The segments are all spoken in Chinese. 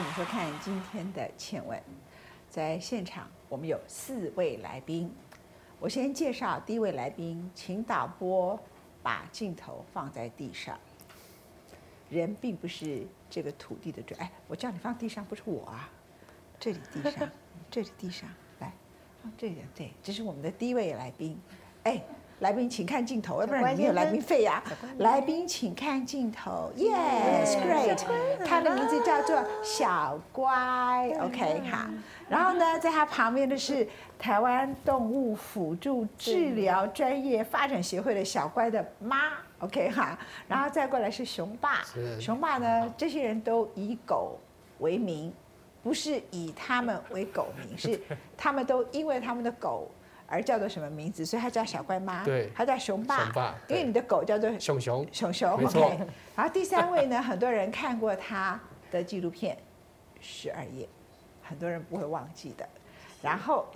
迎你收看今天的《倩问》。在现场，我们有四位来宾。我先介绍第一位来宾，请导播把镜头放在地上。人并不是这个土地的主，哎，我叫你放地上，不是我啊。这里地上，这里地上，来，放这里。对，这是我们的第一位来宾。哎。来宾，请看镜头，要不然你没有来宾费呀。来宾，请看镜头。Yes，great。他的名字叫做小乖，OK 哈。然后呢，在他旁边的是台湾动物辅助治疗专业发展协会的小乖的妈，OK 哈。然后再过来是熊爸，熊爸呢，这些人都以狗为名，不是以他们为狗名，是他们都因为他们的狗。而叫做什么名字？所以他叫小乖妈，对，他叫熊爸，熊爸，因为你的狗叫做熊熊，熊熊，OK。然后第三位呢，很多人看过他的纪录片《十二夜》，很多人不会忘记的。然后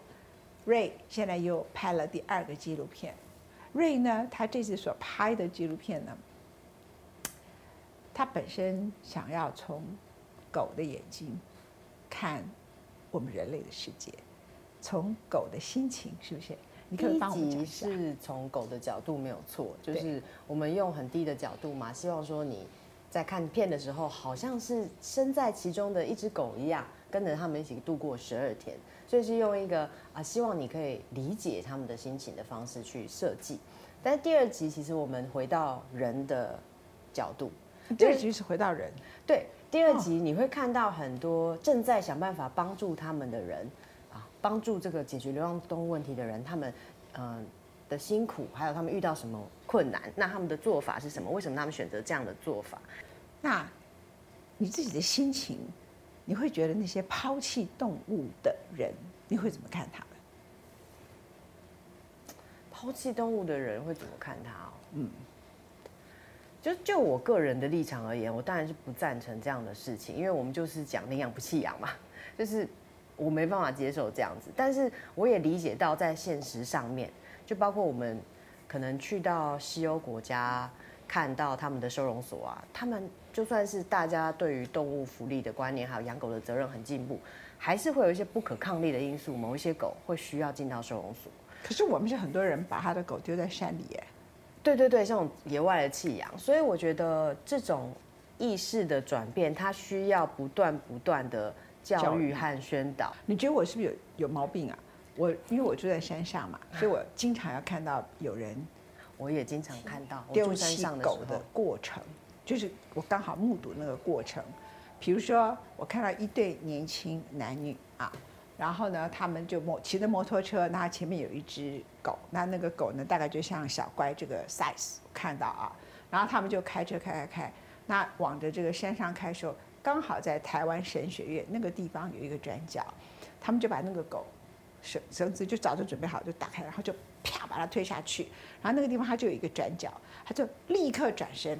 瑞现在又拍了第二个纪录片。瑞呢，他这次所拍的纪录片呢，他本身想要从狗的眼睛看我们人类的世界。从狗的心情是不是？你可以帮我们讲是从狗的角度没有错，就是我们用很低的角度嘛，希望说你在看片的时候，好像是身在其中的一只狗一样，跟着他们一起度过十二天，所以是用一个啊，希望你可以理解他们的心情的方式去设计。但是第二集其实我们回到人的角度，第二集是回到人。对，第二集你会看到很多正在想办法帮助他们的人。帮助这个解决流浪动物问题的人，他们嗯的辛苦，还有他们遇到什么困难，那他们的做法是什么？为什么他们选择这样的做法？那你自己的心情，你会觉得那些抛弃动物的人，你会怎么看他们？抛弃动物的人会怎么看他？哦，嗯，就就我个人的立场而言，我当然是不赞成这样的事情，因为我们就是讲领养不弃养嘛，就是。我没办法接受这样子，但是我也理解到，在现实上面，就包括我们可能去到西欧国家，看到他们的收容所啊，他们就算是大家对于动物福利的观念，还有养狗的责任很进步，还是会有一些不可抗力的因素，某一些狗会需要进到收容所。可是我们是很多人把他的狗丢在山里耶。对对对，像野外的弃养，所以我觉得这种意识的转变，它需要不断不断的。教育和宣导，你觉得我是不是有有毛病啊？我因为我住在山上嘛，所以我经常要看到有人，我也经常看到丢弃狗的过程，就是我刚好目睹那个过程。比如说，我看到一对年轻男女啊，然后呢，他们就摩骑着摩托车，那前面有一只狗，那那个狗呢，大概就像小乖这个 size，看到啊，然后他们就开车开开开，那往着这个山上开的时候。刚好在台湾神学院那个地方有一个转角，他们就把那个狗绳绳子就早就准备好，就打开，然后就啪把它推下去。然后那个地方它就有一个转角，它就立刻转身。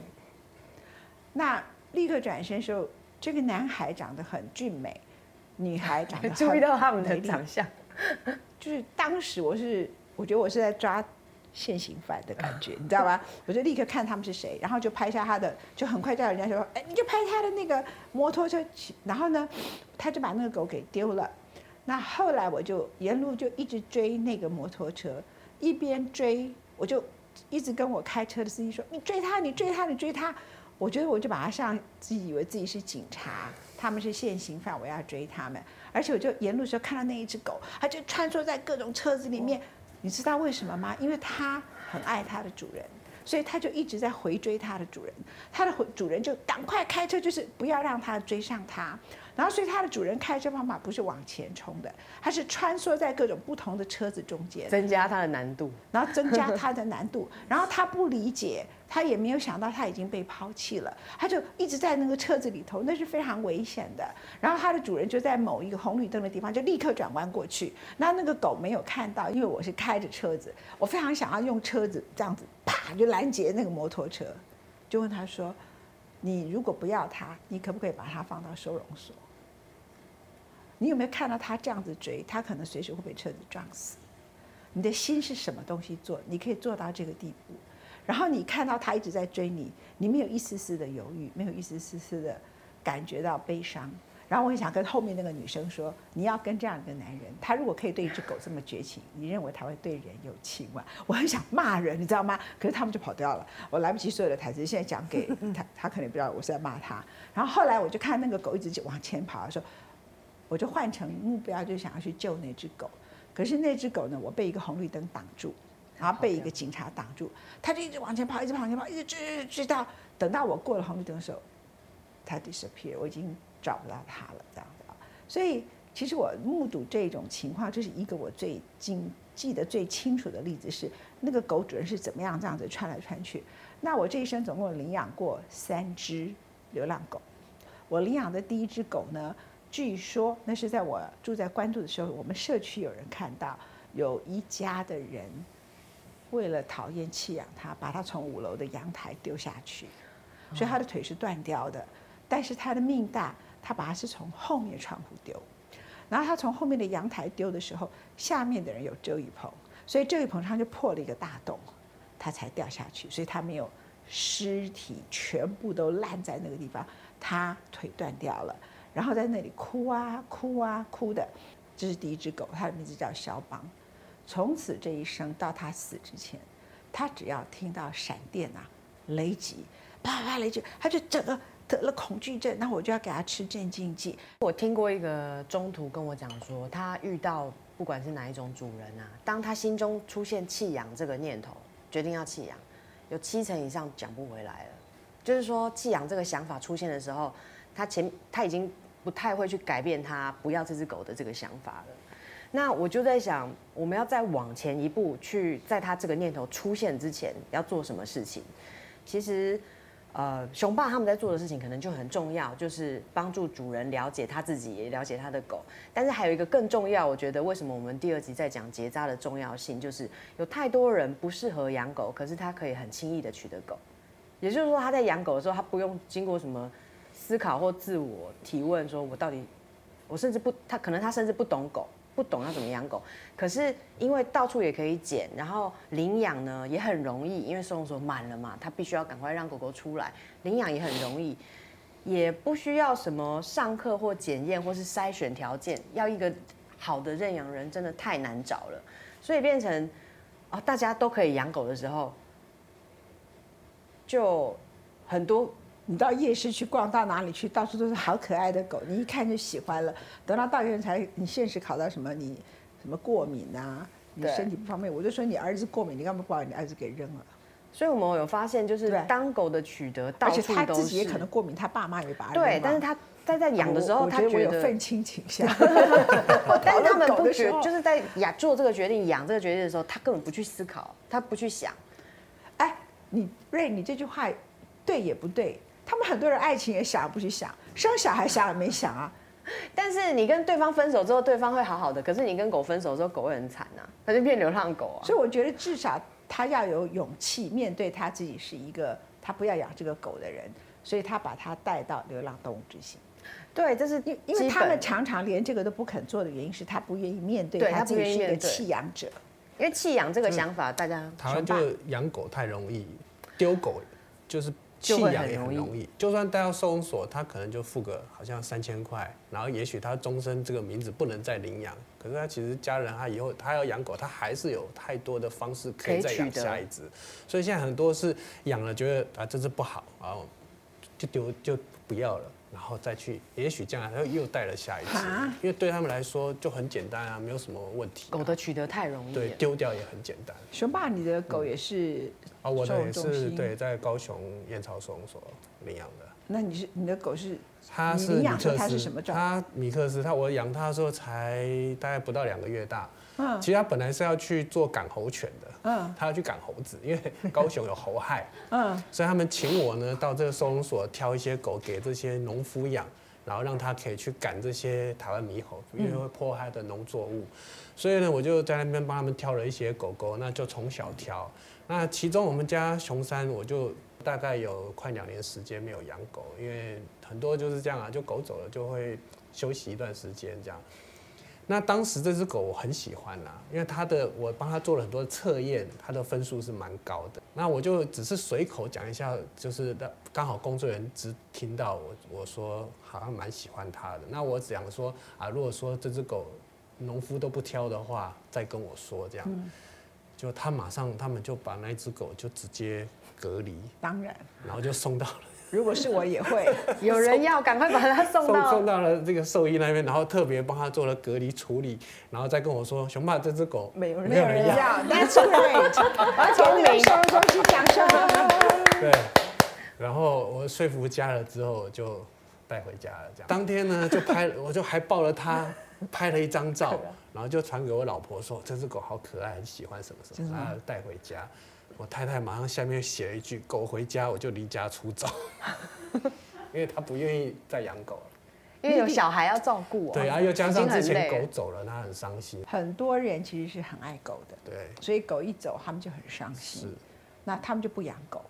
那立刻转身的时候，这个男孩长得很俊美，女孩长得注意到他们的长相，就是当时我是我觉得我是在抓。现行犯的感觉，你知道吧？我就立刻看他们是谁，然后就拍下他的，就很快叫人家说：“哎，你就拍他的那个摩托车。”然后呢，他就把那个狗给丢了。那后来我就沿路就一直追那个摩托车，一边追我就一直跟我开车的司机说：“你追他，你追他，你追他。”我觉得我就把他像自己以为自己是警察，他们是现行犯，我要追他们。而且我就沿路时候看到那一只狗，它就穿梭在各种车子里面。你知道为什么吗？因为它很爱它的主人，所以它就一直在回追它的主人。它的主人就赶快开车，就是不要让它追上它。然后，所以它的主人开车方法不是往前冲的，它是穿梭在各种不同的车子中间，增加它的难度，然后增加它的难度。然后它不理解。他也没有想到他已经被抛弃了，他就一直在那个车子里头，那是非常危险的。然后它的主人就在某一个红绿灯的地方，就立刻转弯过去。那那个狗没有看到，因为我是开着车子，我非常想要用车子这样子啪就拦截那个摩托车，就问他说：“你如果不要它，你可不可以把它放到收容所？你有没有看到他这样子追？他可能随时会被车子撞死。你的心是什么东西做？你可以做到这个地步？”然后你看到他一直在追你，你没有一丝丝的犹豫，没有一丝丝丝的感觉到悲伤，然后我很想跟后面那个女生说，你要跟这样一个男人，他如果可以对一只狗这么绝情，你认为他会对人有情吗？我很想骂人，你知道吗？可是他们就跑掉了，我来不及所有的台词，现在讲给他，他可能不知道我是在骂他。然后后来我就看那个狗一直往前跑的时候，我就换成目标，就想要去救那只狗。可是那只狗呢，我被一个红绿灯挡住，然后被一个警察挡住，它就一直往前跑，一直往前跑，一直追追到，等到我过了红绿灯的时候，它 disappear，我已经。找不到它了，这样子啊，所以其实我目睹这种情况，这是一个我最近记得最清楚的例子，是那个狗主人是怎么样这样子穿来穿去。那我这一生总共领养过三只流浪狗，我领养的第一只狗呢，据说那是在我住在关渡的时候，我们社区有人看到有一家的人为了讨厌弃养他，把他从五楼的阳台丢下去，所以他的腿是断掉的，但是他的命大。他把他是从后面窗户丢，然后他从后面的阳台丢的时候，下面的人有遮雨棚，所以遮雨棚上就破了一个大洞，他才掉下去，所以他没有尸体全部都烂在那个地方，他腿断掉了，然后在那里哭啊哭啊哭的，这是第一只狗，它的名字叫肖邦，从此这一生到他死之前，他只要听到闪电啊雷击，啪啪雷击，他就整个。得了恐惧症，那我就要给他吃镇静剂。我听过一个中途跟我讲说，他遇到不管是哪一种主人啊，当他心中出现弃养这个念头，决定要弃养，有七成以上讲不回来了。就是说弃养这个想法出现的时候，他前他已经不太会去改变他不要这只狗的这个想法了。那我就在想，我们要再往前一步，去在他这个念头出现之前要做什么事情？其实。呃，熊爸他们在做的事情可能就很重要，就是帮助主人了解他自己，也了解他的狗。但是还有一个更重要，我觉得为什么我们第二集在讲结扎的重要性，就是有太多人不适合养狗，可是他可以很轻易的取得狗。也就是说，他在养狗的时候，他不用经过什么思考或自我提问，说我到底，我甚至不，他可能他甚至不懂狗。不懂要怎么养狗，可是因为到处也可以捡，然后领养呢也很容易，因为收容所满了嘛，他必须要赶快让狗狗出来，领养也很容易，也不需要什么上课或检验或是筛选条件，要一个好的认养人真的太难找了，所以变成啊大家都可以养狗的时候，就很多。你到夜市去逛，到哪里去，到处都是好可爱的狗，你一看就喜欢了。等到大学才，你现实考到什么？你什么过敏啊？你身体不方便，我就说你儿子过敏，你干嘛不把你儿子给扔了？所以我们有发现，就是当狗的取得，而且他自己也可能过敏，他爸妈也把对，但是他在在养的时候，他觉得愤青倾向。但是他们不觉，就是在养做这个决定、养这个决定的时候，他根本不去思考，他不去想。哎，你瑞，你这句话对也不对？他们很多人爱情也想不去想，生小孩想也没想啊。但是你跟对方分手之后，对方会好好的。可是你跟狗分手之后，狗会很惨呐，它就变流浪狗啊。所以我觉得至少他要有勇气面对他自己是一个他不要养这个狗的人，所以他把它带到流浪动物之心。对，这是因因为他们常常连这个都不肯做的原因是他不愿意面对他自己是一个弃养者。因为弃养这个想法，大家台湾就养狗太容易，丢狗就是。弃养也很容易，就算带到收容所，他可能就付个好像三千块，然后也许他终身这个名字不能再领养，可是他其实家人他以后他要养狗，他还是有太多的方式可以再养下一只，所以现在很多是养了觉得啊这只不好，然后就丢就不要了。然后再去，也许将来他又带了下一次，因为对他们来说就很简单啊，没有什么问题。狗的取得太容易，对，丢掉也很简单。熊爸，你的狗也是？啊，我的也是，对，在高雄燕巢收容所领养的。那你是你的狗是？它是米克斯，它是什么种？它米克斯，它我养它的时候才大概不到两个月大。嗯，其实它本来是要去做赶猴犬的，嗯，它要去赶猴子，因为 高雄有猴害，嗯，所以他们请我呢到这个收容所挑一些狗给这些农夫养，然后让他可以去赶这些台湾猕猴，因为会破坏的农作物，所以呢我就在那边帮他们挑了一些狗狗，那就从小挑，那其中我们家熊山我就大概有快两年时间没有养狗，因为很多就是这样啊，就狗走了就会休息一段时间这样。那当时这只狗我很喜欢啊，因为它的我帮它做了很多测验，它的分数是蛮高的。那我就只是随口讲一下，就是刚好工作人员只听到我我说好像蛮喜欢它的。那我讲说啊，如果说这只狗农夫都不挑的话，再跟我说这样。就他马上他们就把那只狗就直接隔离，当然，然后就送到了。如果是我也会，有人要赶快把它送到送到了这个兽医那边，然后特别帮他做了隔离处理，然后再跟我说：“熊爸，这只狗没有人要，That's great，而且那个收东西讲声。”对，然后我说服家了之后，就带回家了。这样当天呢，就拍，我就还抱了它，拍了一张照，然后就传给我老婆说：“这只狗好可爱，很喜欢什么什么。”然后带回家。我太太马上下面写了一句：“狗回家我就离家出走，因为她不愿意再养狗了，因为有小孩要照顾。对啊，又加上之前狗走了，她很伤心。很多人其实是很爱狗的，对，所以狗一走，他们就很伤心。是，那他们就不养狗，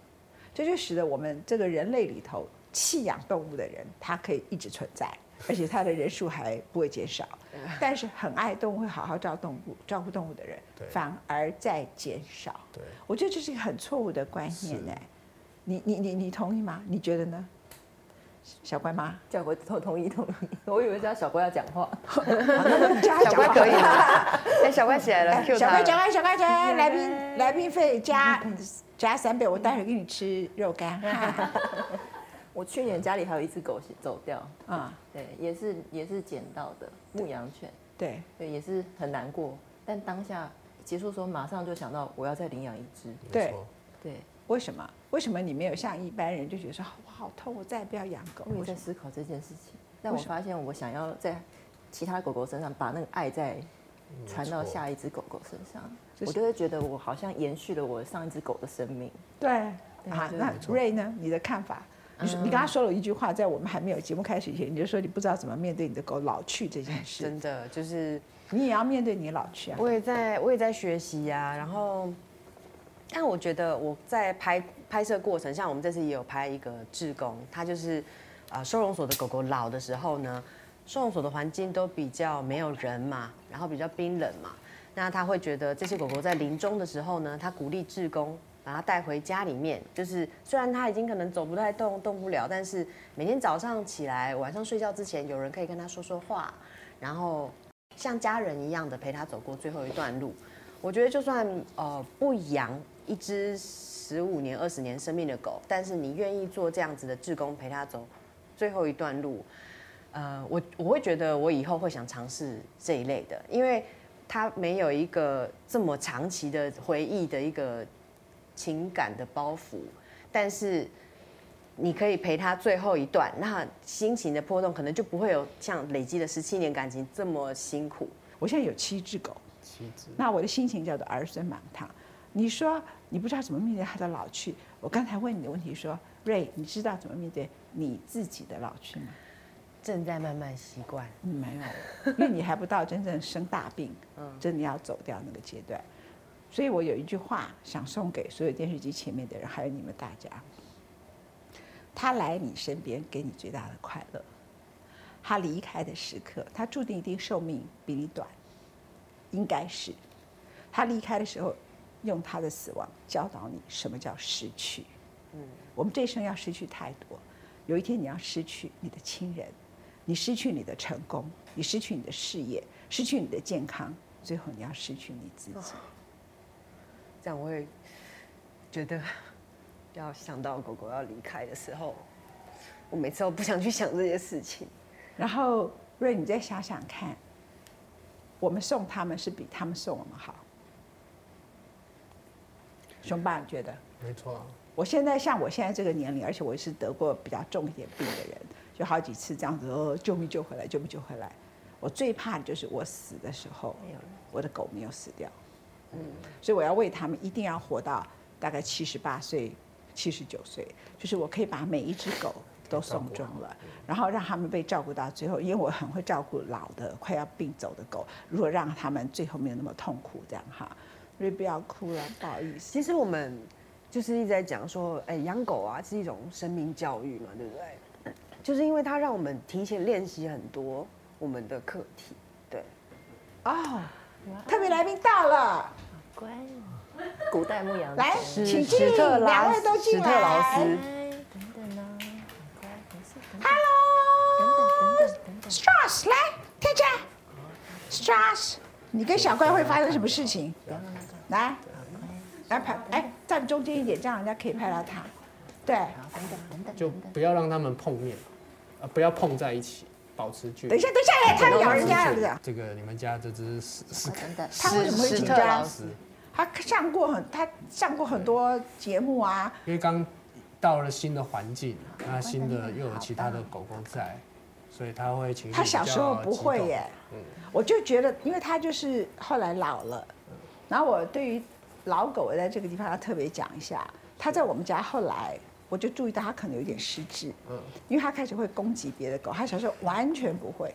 这就使得我们这个人类里头弃养动物的人，他可以一直存在。”而且它的人数还不会减少，但是很爱动物、会好好照动物、照顾动物的人，反而在减少。对，我觉得这是一个很错误的观念呢。你你你你同意吗？你觉得呢？小乖妈，小乖同同意同意。我以为叫小乖要讲话，小乖可以吗？哎，小乖起来了，小乖小乖小乖来来宾来宾费加加三倍，我待会给你吃肉干。我去年家里还有一只狗走掉啊，对，也是也是捡到的牧羊犬，对对，也是很难过。但当下结束的时候，马上就想到我要再领养一只。对对，为什么？为什么你没有像一般人就觉得说我好痛，我再也不要养狗？我在思考这件事情，但我发现我想要在其他狗狗身上把那个爱再传到下一只狗狗身上，我就会觉得我好像延续了我上一只狗的生命。对啊，那瑞呢？你的看法？你说你刚刚说了一句话，在我们还没有节目开始以前，你就说你不知道怎么面对你的狗老去这件事。真的，就是你也要面对你老去啊。我也在，我也在学习呀。然后，但我觉得我在拍拍摄过程，像我们这次也有拍一个志工，他就是啊收容所的狗狗老的时候呢，收容所的环境都比较没有人嘛，然后比较冰冷嘛，那他会觉得这些狗狗在临终的时候呢，他鼓励志工。把它带回家里面，就是虽然它已经可能走不太动、动不了，但是每天早上起来、晚上睡觉之前，有人可以跟他说说话，然后像家人一样的陪他走过最后一段路。我觉得就算呃不养一只十五年、二十年生命的狗，但是你愿意做这样子的志工陪他走最后一段路，呃，我我会觉得我以后会想尝试这一类的，因为它没有一个这么长期的回忆的一个。情感的包袱，但是你可以陪他最后一段，那心情的波动可能就不会有像累积了十七年感情这么辛苦。我现在有七只狗，七只，那我的心情叫做儿孙满堂。你说你不知道怎么面对他的老去，我刚才问你的问题说，瑞，你知道怎么面对你自己的老去吗？正在慢慢习惯，没有，因为你还不到真正生大病，嗯，真的要走掉那个阶段。所以我有一句话想送给所有电视机前面的人，还有你们大家：他来你身边，给你最大的快乐；他离开的时刻，他注定一定寿命比你短，应该是。他离开的时候，用他的死亡教导你什么叫失去。嗯，我们这一生要失去太多，有一天你要失去你的亲人，你失去你的成功，你失去你的事业，失去你的健康，最后你要失去你自己。这样我会觉得，要想到狗狗要离开的时候，我每次都不想去想这些事情。然后瑞，你再想想看，我们送他们是比他们送我们好。熊爸觉得？没错。我现在像我现在这个年龄，而且我是得过比较重一点病的人，就好几次这样子，哦，救命救回来，救命救回来。我最怕的就是我死的时候，我的狗没有死掉。嗯，所以我要为他们一定要活到大概七十八岁、七十九岁，就是我可以把每一只狗都送终了，然后让他们被照顾到最后。因为我很会照顾老的、快要病走的狗，如果让他们最后没有那么痛苦，这样哈。所以不要哭了，不好意思。其实我们就是一直在讲说，哎，养狗啊是一种生命教育嘛，对不对？就是因为它让我们提前练习很多我们的课题，对。哦，特别来宾到了，乖，古代牧羊来，请进，两位都进史特劳来等等呢，Hello，等等等等，Strauss，来跳起来，Strauss，你跟小怪会发生什么事情？来，来拍，哎，站中间一点，这样人家可以拍到他。对，等等等等，就不要让他们碰面，呃，不要碰在一起，保持距离。等一下，等一下，哎，他咬人家了，这样。这个你们家这只是是等等，他为什么会史紧张特劳？斯他上过很，他上过很多节目啊。因为刚到了新的环境，那新的又有其他的狗狗在，所以他会情绪他小时候不会耶，我就觉得，因为他就是后来老了，然后我对于老狗我在这个地方要特别讲一下，他在我们家后来。我就注意到他可能有点失智，嗯因为他开始会攻击别的狗，他小时候完全不会。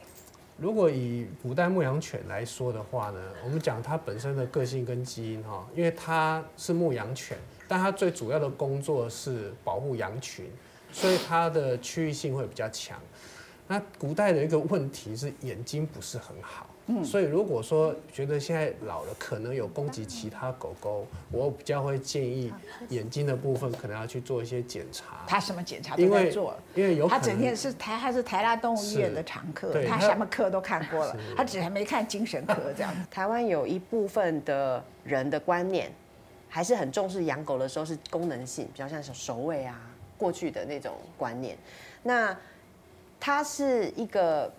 如果以古代牧羊犬来说的话呢，我们讲它本身的个性跟基因哈，因为它是牧羊犬，但它最主要的工作是保护羊群，所以它的区域性会比较强。那古代的一个问题是眼睛不是很好，所以如果说觉得现在老了可能有攻击其他狗狗，我比较会建议眼睛的部分可能要去做一些检查。他什么检查都在做，因为有他整天是台，他是台大动物医院的常客，他他什么科都看过了，他只还没看精神科这样。台湾有一部分的人的观念，还是很重视养狗的时候是功能性，比较像是守卫啊，过去的那种观念。那它是一个，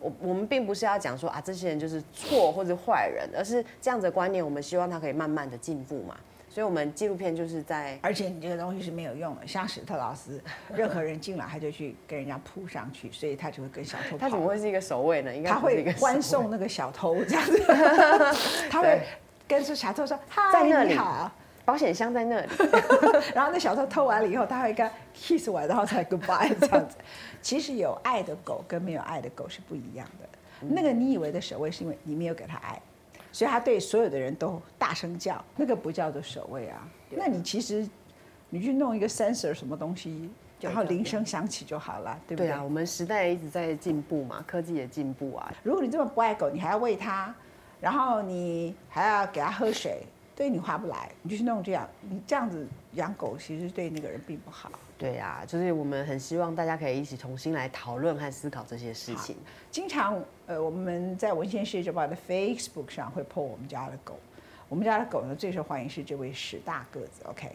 我我们并不是要讲说啊，这些人就是错或者坏人，而是这样子的观念，我们希望他可以慢慢的进步嘛。所以，我们纪录片就是在而且你这个东西是没有用的，像史特劳斯，任何人进来他就去跟人家扑上去，所以他就会跟小偷他。怎么会是一个守卫呢？应该他会欢送那个小偷这样子，他会跟着小偷说嗨在那里你好，保险箱在那里。然后那小偷偷完了以后，他会跟 kiss 完，然后才 goodbye 这样子。其实有爱的狗跟没有爱的狗是不一样的。那个你以为的守卫是因为你没有给他爱，所以他对所有的人都大声叫，那个不叫做守卫啊。那你其实你去弄一个 sensor 什么东西，然后铃声响起就好了，对不对？对啊，我们时代一直在进步嘛，科技也进步啊。如果你这么不爱狗，你还要喂它，然后你还要给它喝水，对你划不来，你就去弄这样，你这样子养狗其实对那个人并不好。对呀、就是我们很希望大家可以一起重新来讨论和思考这些事情。经常呃，我们在文献世界周报的 Facebook 上会 po 我们家的狗，我们家的狗呢最受欢迎是这位史大个子，OK。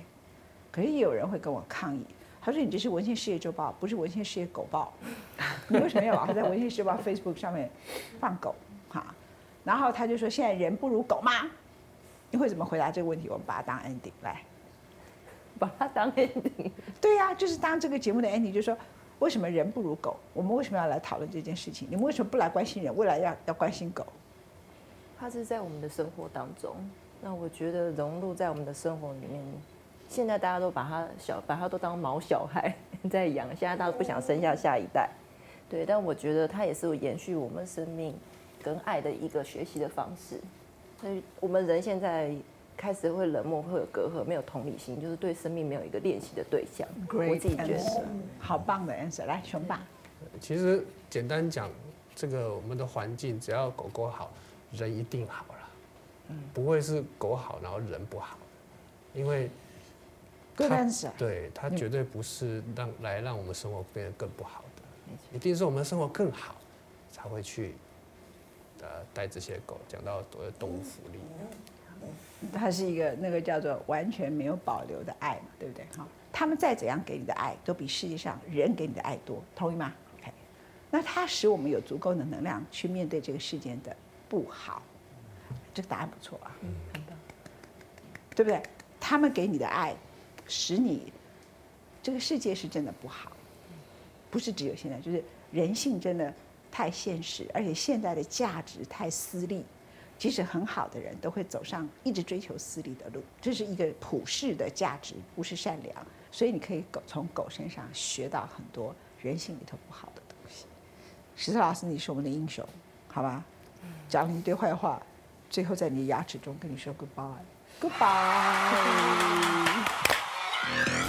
可是也有人会跟我抗议，他说你这是文献事业周报，不是文献事业狗报，你为什么要老是在文献事业报 Facebook 上面放狗哈？然后他就说现在人不如狗吗？你会怎么回答这个问题？我们把它当 ending 来。把它当 ending。对呀、就是当这个节目的 ending，就是说为什么人不如狗？我们为什么要来讨论这件事情？你们为什么不来关心人？未来要要关心狗？它是在我们的生活当中，那我觉得融入在我们的生活里面。现在大家都把它小，把它都当毛小孩 在养，现在大家都不想生下下一代，对。但我觉得它也是延续我们生命跟爱的一个学习的方式。所以我们人现在开始会冷漠，会有隔阂，没有同理心，就是对生命没有一个练习的对象。我自己觉得。好棒的 answer，来熊爸，其实简单讲，这个我们的环境只要狗狗好，人一定好了，不会是狗好然后人不好，因为 Good 它 answer 对它绝对不是让来让我们生活变得更不好的，一定是我们生活更好才会去呃带这些狗。讲到所谓动物福利，它是一个那个叫做完全没有保留的爱嘛，对不对？哈，他们再怎样给你的爱，都比世界上人给你的爱多，同意吗？OK，那它使我们有足够的能量去面对这个世界的不好，这个答案不错啊，嗯，很棒。对不对？他们给你的爱，使你这个世界是真的不好，不是只有现在，就是人性真的太现实，而且现在的价值太私利。即使很好的人都会走上一直追求私利的路，这是一个普世的价值，不是善良。所以你可以狗从狗身上学到很多人性里头不好的东西。石头老师，你是我们的英雄，好吧？讲了一堆坏话，最后在你的牙齿中跟你说 goodbye，goodbye。